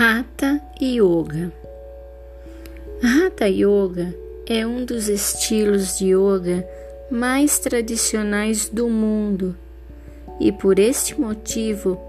Hatha Yoga. Hatha Yoga é um dos estilos de yoga mais tradicionais do mundo e por este motivo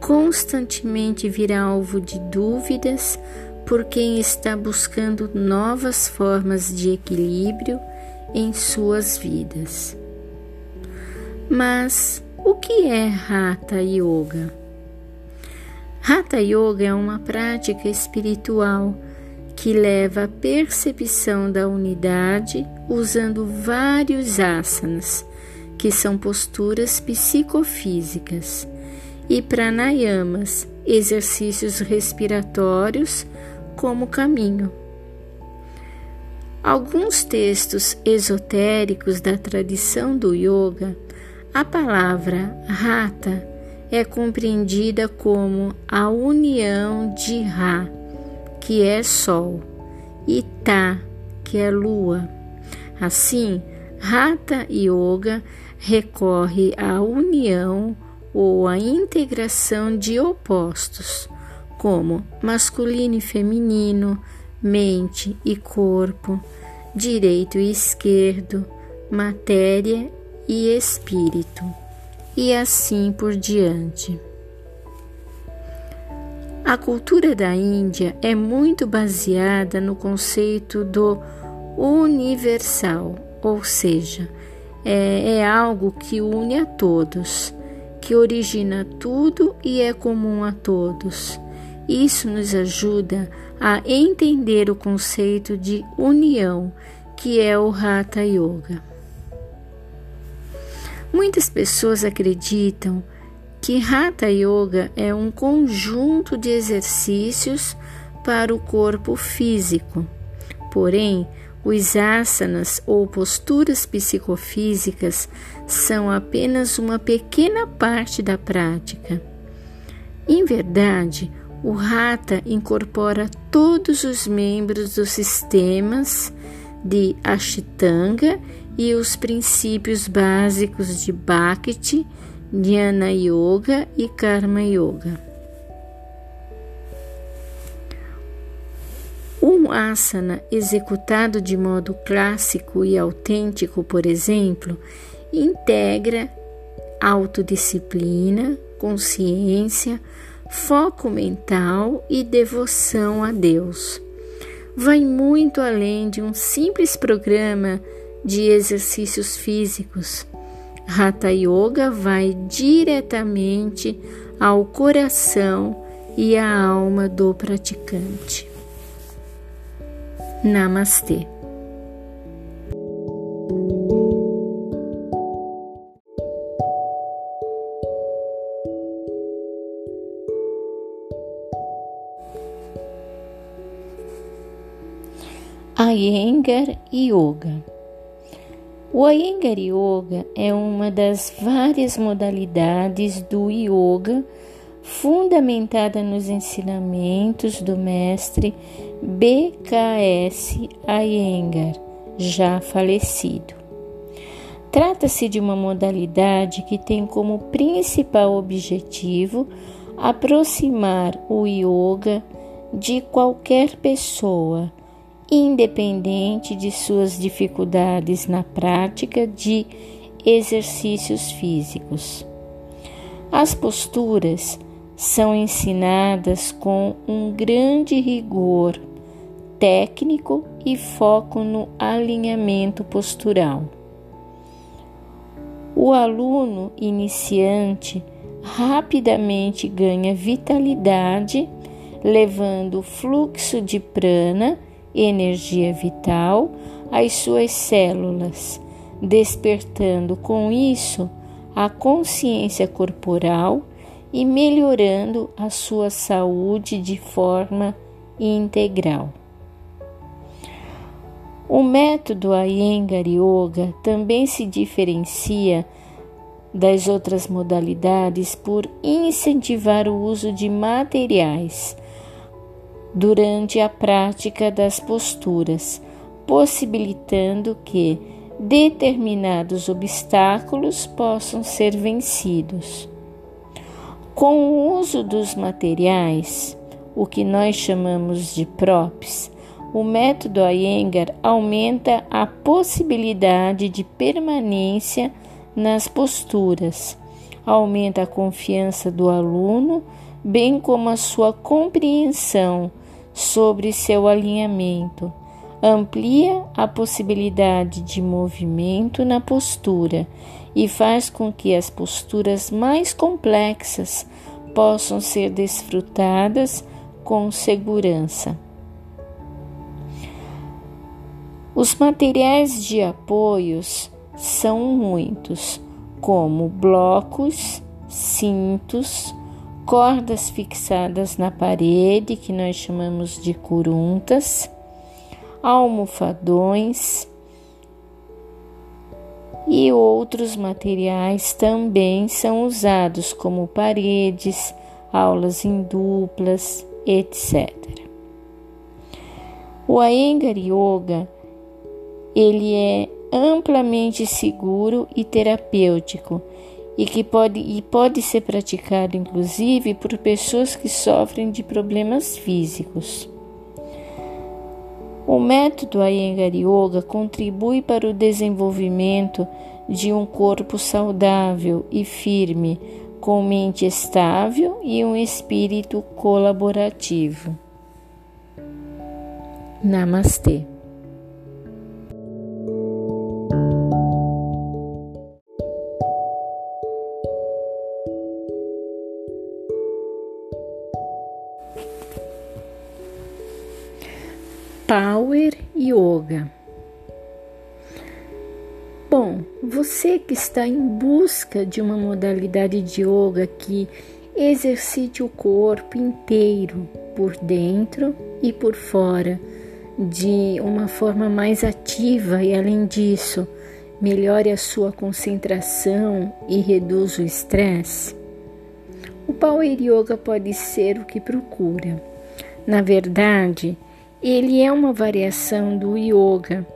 constantemente vira alvo de dúvidas por quem está buscando novas formas de equilíbrio em suas vidas. Mas o que é Hatha Yoga? Hatha Yoga é uma prática espiritual que leva à percepção da unidade usando vários asanas, que são posturas psicofísicas, e pranayamas, exercícios respiratórios, como caminho. Alguns textos esotéricos da tradição do yoga, a palavra rata é compreendida como a união de Ra, que é Sol, e Ta, que é Lua. Assim, Hatha Yoga recorre à união ou à integração de opostos, como masculino e feminino, mente e corpo, direito e esquerdo, matéria e espírito e assim por diante. A cultura da Índia é muito baseada no conceito do universal, ou seja, é, é algo que une a todos, que origina tudo e é comum a todos. Isso nos ajuda a entender o conceito de união, que é o Hatha Yoga. Muitas pessoas acreditam que Hatha Yoga é um conjunto de exercícios para o corpo físico. Porém, os asanas ou posturas psicofísicas são apenas uma pequena parte da prática. Em verdade, o Hatha incorpora todos os membros dos sistemas de Ashtanga e os princípios básicos de Bhakti, Jnana Yoga e Karma Yoga. Um asana executado de modo clássico e autêntico, por exemplo, integra autodisciplina, consciência, foco mental e devoção a Deus. Vai muito além de um simples programa de exercícios físicos. Hatha Yoga vai diretamente ao coração e à alma do praticante. Namastê. Iyengar Yoga o Iyengar Yoga é uma das várias modalidades do yoga fundamentada nos ensinamentos do mestre BKS Iyengar, já falecido. Trata-se de uma modalidade que tem como principal objetivo aproximar o yoga de qualquer pessoa independente de suas dificuldades na prática de exercícios físicos. As posturas são ensinadas com um grande rigor técnico e foco no alinhamento postural. O aluno iniciante rapidamente ganha vitalidade, levando fluxo de prana energia vital às suas células, despertando com isso a consciência corporal e melhorando a sua saúde de forma integral. O método Iyengar Yoga também se diferencia das outras modalidades por incentivar o uso de materiais durante a prática das posturas, possibilitando que determinados obstáculos possam ser vencidos. Com o uso dos materiais, o que nós chamamos de props, o método Iyengar aumenta a possibilidade de permanência nas posturas, aumenta a confiança do aluno, bem como a sua compreensão sobre seu alinhamento, amplia a possibilidade de movimento na postura e faz com que as posturas mais complexas possam ser desfrutadas com segurança. Os materiais de apoios são muitos, como blocos, cintos, cordas fixadas na parede, que nós chamamos de curuntas, almofadões e outros materiais também são usados, como paredes, aulas em duplas, etc. O Iyengar Yoga ele é amplamente seguro e terapêutico e que pode, e pode ser praticado inclusive por pessoas que sofrem de problemas físicos. O método Iyengar Yoga contribui para o desenvolvimento de um corpo saudável e firme, com mente estável e um espírito colaborativo. Namastê. Power Yoga. Bom, você que está em busca de uma modalidade de yoga que exercite o corpo inteiro, por dentro e por fora, de uma forma mais ativa e, além disso, melhore a sua concentração e reduz o estresse, o Power Yoga pode ser o que procura. Na verdade, ele é uma variação do yoga,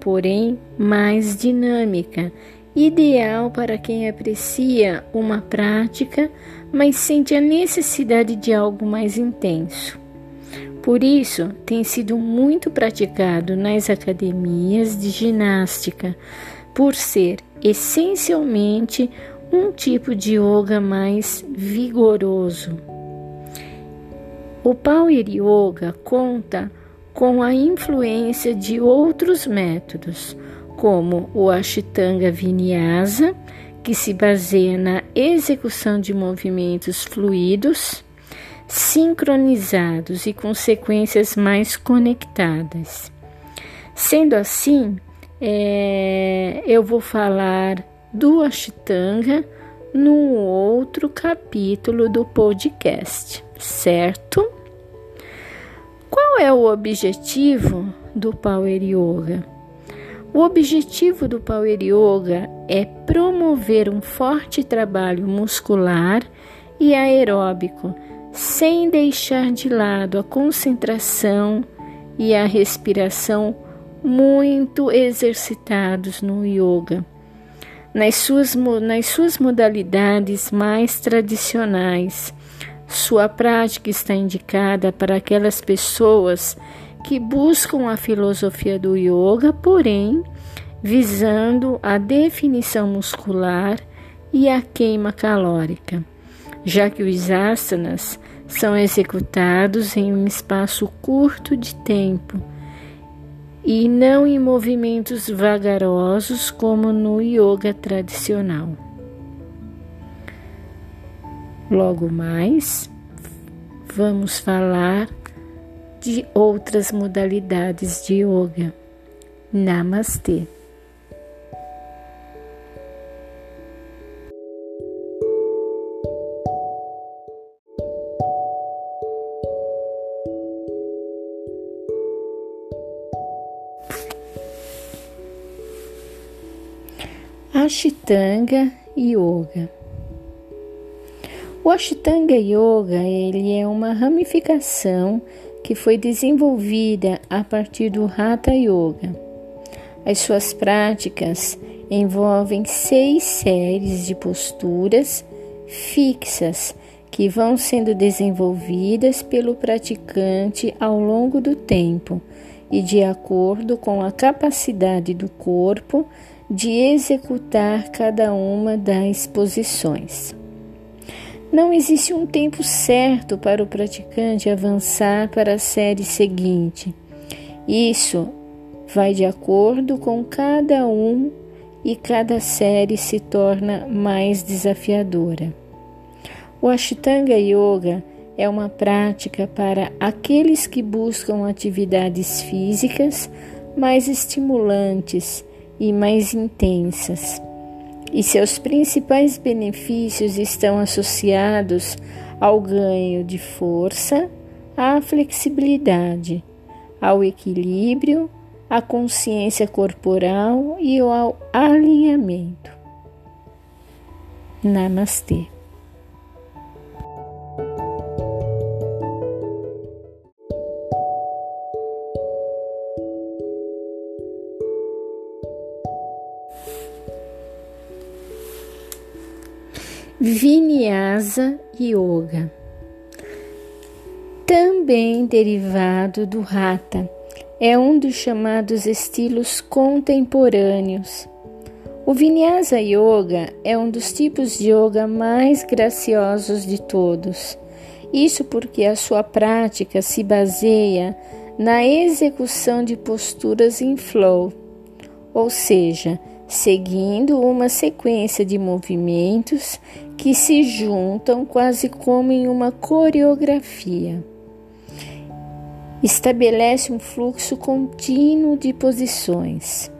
porém mais dinâmica, ideal para quem aprecia uma prática, mas sente a necessidade de algo mais intenso. Por isso, tem sido muito praticado nas academias de ginástica, por ser essencialmente um tipo de yoga mais vigoroso. O Power Yoga conta com a influência de outros métodos, como o Ashtanga Vinyasa, que se baseia na execução de movimentos fluidos, sincronizados e com sequências mais conectadas. Sendo assim, é, eu vou falar do Ashtanga num outro capítulo do podcast, certo? Qual é o objetivo do Power Yoga? O objetivo do Power Yoga é promover um forte trabalho muscular e aeróbico, sem deixar de lado a concentração e a respiração muito exercitados no yoga. Nas suas, nas suas modalidades mais tradicionais, sua prática está indicada para aquelas pessoas que buscam a filosofia do yoga, porém visando a definição muscular e a queima calórica, já que os asanas são executados em um espaço curto de tempo e não em movimentos vagarosos como no yoga tradicional. Logo mais, vamos falar de outras modalidades de yoga. Namastê. Ashtanga Yoga o Ashtanga Yoga ele é uma ramificação que foi desenvolvida a partir do Hatha Yoga. As suas práticas envolvem seis séries de posturas fixas que vão sendo desenvolvidas pelo praticante ao longo do tempo e de acordo com a capacidade do corpo de executar cada uma das posições. Não existe um tempo certo para o praticante avançar para a série seguinte. Isso vai de acordo com cada um e cada série se torna mais desafiadora. O Ashtanga Yoga é uma prática para aqueles que buscam atividades físicas mais estimulantes e mais intensas e seus principais benefícios estão associados ao ganho de força, à flexibilidade, ao equilíbrio, à consciência corporal e ao alinhamento. Namastê. Vinyasa Yoga, também derivado do Hatha, é um dos chamados estilos contemporâneos. O Vinyasa Yoga é um dos tipos de yoga mais graciosos de todos. Isso porque a sua prática se baseia na execução de posturas em flow, ou seja, seguindo uma sequência de movimentos que se juntam quase como em uma coreografia. Estabelece um fluxo contínuo de posições.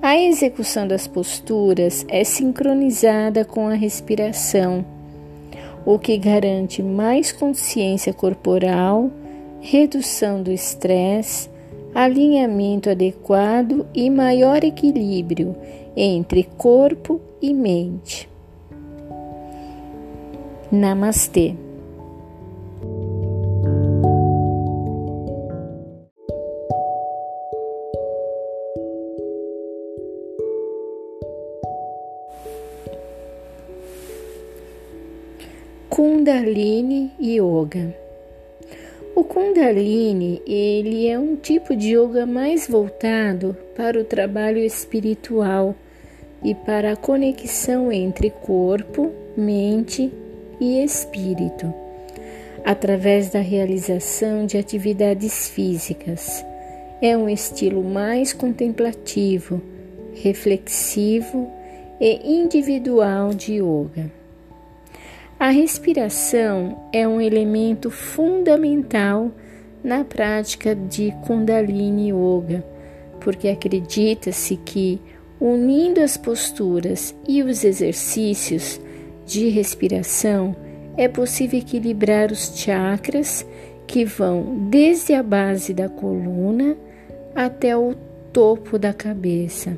A execução das posturas é sincronizada com a respiração, o que garante mais consciência corporal, redução do estresse, alinhamento adequado e maior equilíbrio entre corpo e mente. Namastê. Kundalini Yoga. O Kundalini, ele é um tipo de yoga mais voltado para o trabalho espiritual e para a conexão entre corpo, mente e espírito, através da realização de atividades físicas. É um estilo mais contemplativo, reflexivo e individual de yoga. A respiração é um elemento fundamental na prática de Kundalini Yoga, porque acredita-se que, unindo as posturas e os exercícios, de respiração, é possível equilibrar os chakras que vão desde a base da coluna até o topo da cabeça.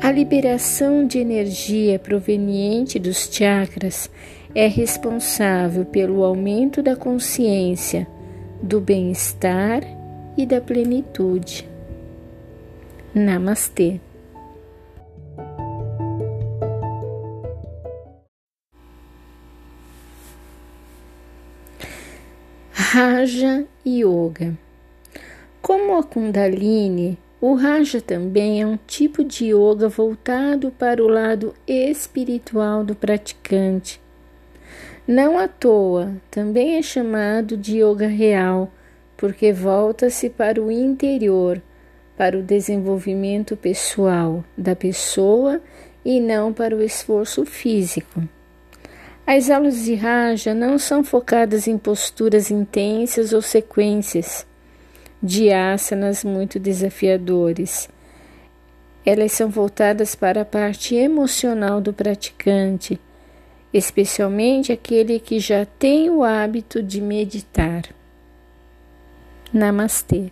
A liberação de energia proveniente dos chakras é responsável pelo aumento da consciência, do bem-estar e da plenitude. Namastê. Raja Yoga. Como a Kundalini, o Raja também é um tipo de yoga voltado para o lado espiritual do praticante. Não à toa, também é chamado de yoga real, porque volta-se para o interior, para o desenvolvimento pessoal da pessoa e não para o esforço físico. As aulas de Raja não são focadas em posturas intensas ou sequências de asanas muito desafiadores. Elas são voltadas para a parte emocional do praticante, especialmente aquele que já tem o hábito de meditar. Namastê.